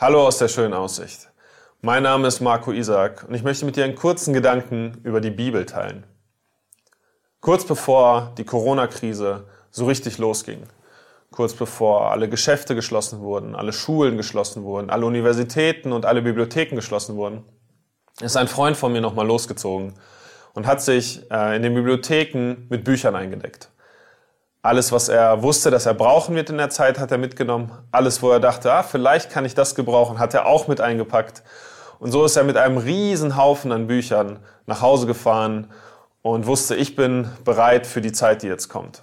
Hallo aus der schönen Aussicht. Mein Name ist Marco Isaac und ich möchte mit dir einen kurzen Gedanken über die Bibel teilen. Kurz bevor die Corona-Krise so richtig losging, kurz bevor alle Geschäfte geschlossen wurden, alle Schulen geschlossen wurden, alle Universitäten und alle Bibliotheken geschlossen wurden, ist ein Freund von mir nochmal losgezogen und hat sich äh, in den Bibliotheken mit Büchern eingedeckt. Alles, was er wusste, dass er brauchen wird in der Zeit, hat er mitgenommen. Alles, wo er dachte, ah, vielleicht kann ich das gebrauchen, hat er auch mit eingepackt. Und so ist er mit einem riesen Haufen an Büchern nach Hause gefahren und wusste, ich bin bereit für die Zeit, die jetzt kommt.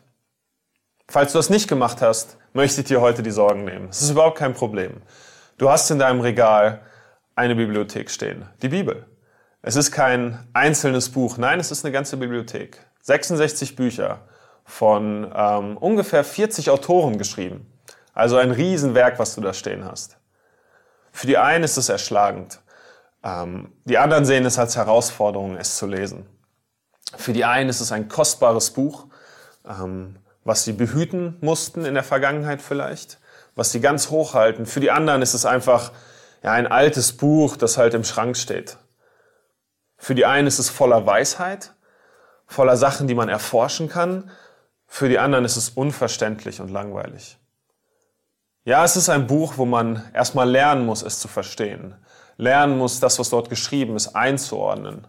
Falls du das nicht gemacht hast, möchte ich dir heute die Sorgen nehmen. Es ist überhaupt kein Problem. Du hast in deinem Regal eine Bibliothek stehen, die Bibel. Es ist kein einzelnes Buch, nein, es ist eine ganze Bibliothek. 66 Bücher von ähm, ungefähr 40 Autoren geschrieben. Also ein Riesenwerk, was du da stehen hast. Für die einen ist es erschlagend. Ähm, die anderen sehen es als Herausforderung, es zu lesen. Für die einen ist es ein kostbares Buch, ähm, was sie behüten mussten in der Vergangenheit vielleicht, was sie ganz hochhalten. Für die anderen ist es einfach ja, ein altes Buch, das halt im Schrank steht. Für die einen ist es voller Weisheit, voller Sachen, die man erforschen kann, für die anderen ist es unverständlich und langweilig. Ja, es ist ein Buch, wo man erstmal lernen muss, es zu verstehen. Lernen muss, das, was dort geschrieben ist, einzuordnen.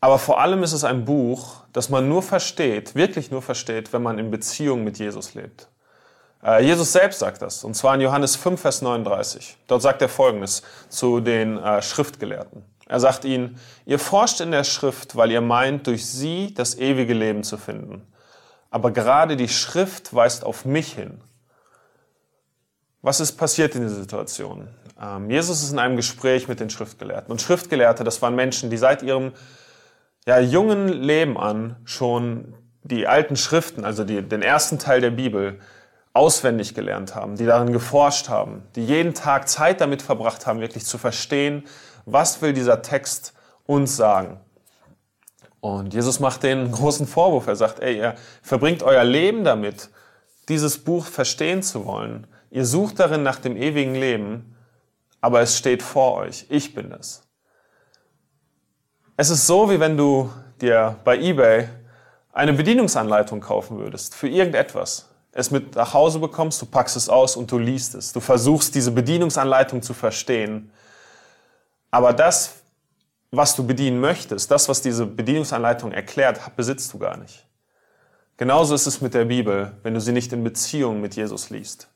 Aber vor allem ist es ein Buch, das man nur versteht, wirklich nur versteht, wenn man in Beziehung mit Jesus lebt. Äh, Jesus selbst sagt das, und zwar in Johannes 5, Vers 39. Dort sagt er Folgendes zu den äh, Schriftgelehrten. Er sagt ihnen, ihr forscht in der Schrift, weil ihr meint, durch sie das ewige Leben zu finden. Aber gerade die Schrift weist auf mich hin. Was ist passiert in dieser Situation? Ähm, Jesus ist in einem Gespräch mit den Schriftgelehrten. Und Schriftgelehrte, das waren Menschen, die seit ihrem ja, jungen Leben an schon die alten Schriften, also die, den ersten Teil der Bibel, auswendig gelernt haben, die darin geforscht haben, die jeden Tag Zeit damit verbracht haben, wirklich zu verstehen, was will dieser Text uns sagen. Und Jesus macht den großen Vorwurf. Er sagt, ey, ihr verbringt euer Leben damit, dieses Buch verstehen zu wollen. Ihr sucht darin nach dem ewigen Leben, aber es steht vor euch. Ich bin es. Es ist so, wie wenn du dir bei eBay eine Bedienungsanleitung kaufen würdest für irgendetwas es mit nach Hause bekommst, du packst es aus und du liest es. Du versuchst diese Bedienungsanleitung zu verstehen. Aber das, was du bedienen möchtest, das, was diese Bedienungsanleitung erklärt, besitzt du gar nicht. Genauso ist es mit der Bibel, wenn du sie nicht in Beziehung mit Jesus liest.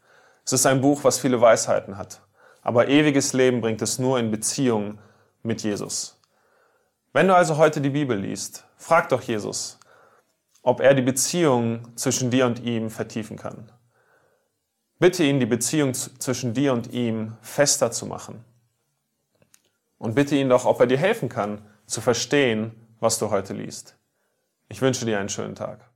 Es ist ein Buch, was viele Weisheiten hat. Aber ewiges Leben bringt es nur in Beziehung mit Jesus. Wenn du also heute die Bibel liest, frag doch Jesus, ob er die Beziehung zwischen dir und ihm vertiefen kann. Bitte ihn, die Beziehung zwischen dir und ihm fester zu machen. Und bitte ihn doch, ob er dir helfen kann, zu verstehen, was du heute liest. Ich wünsche dir einen schönen Tag.